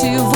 to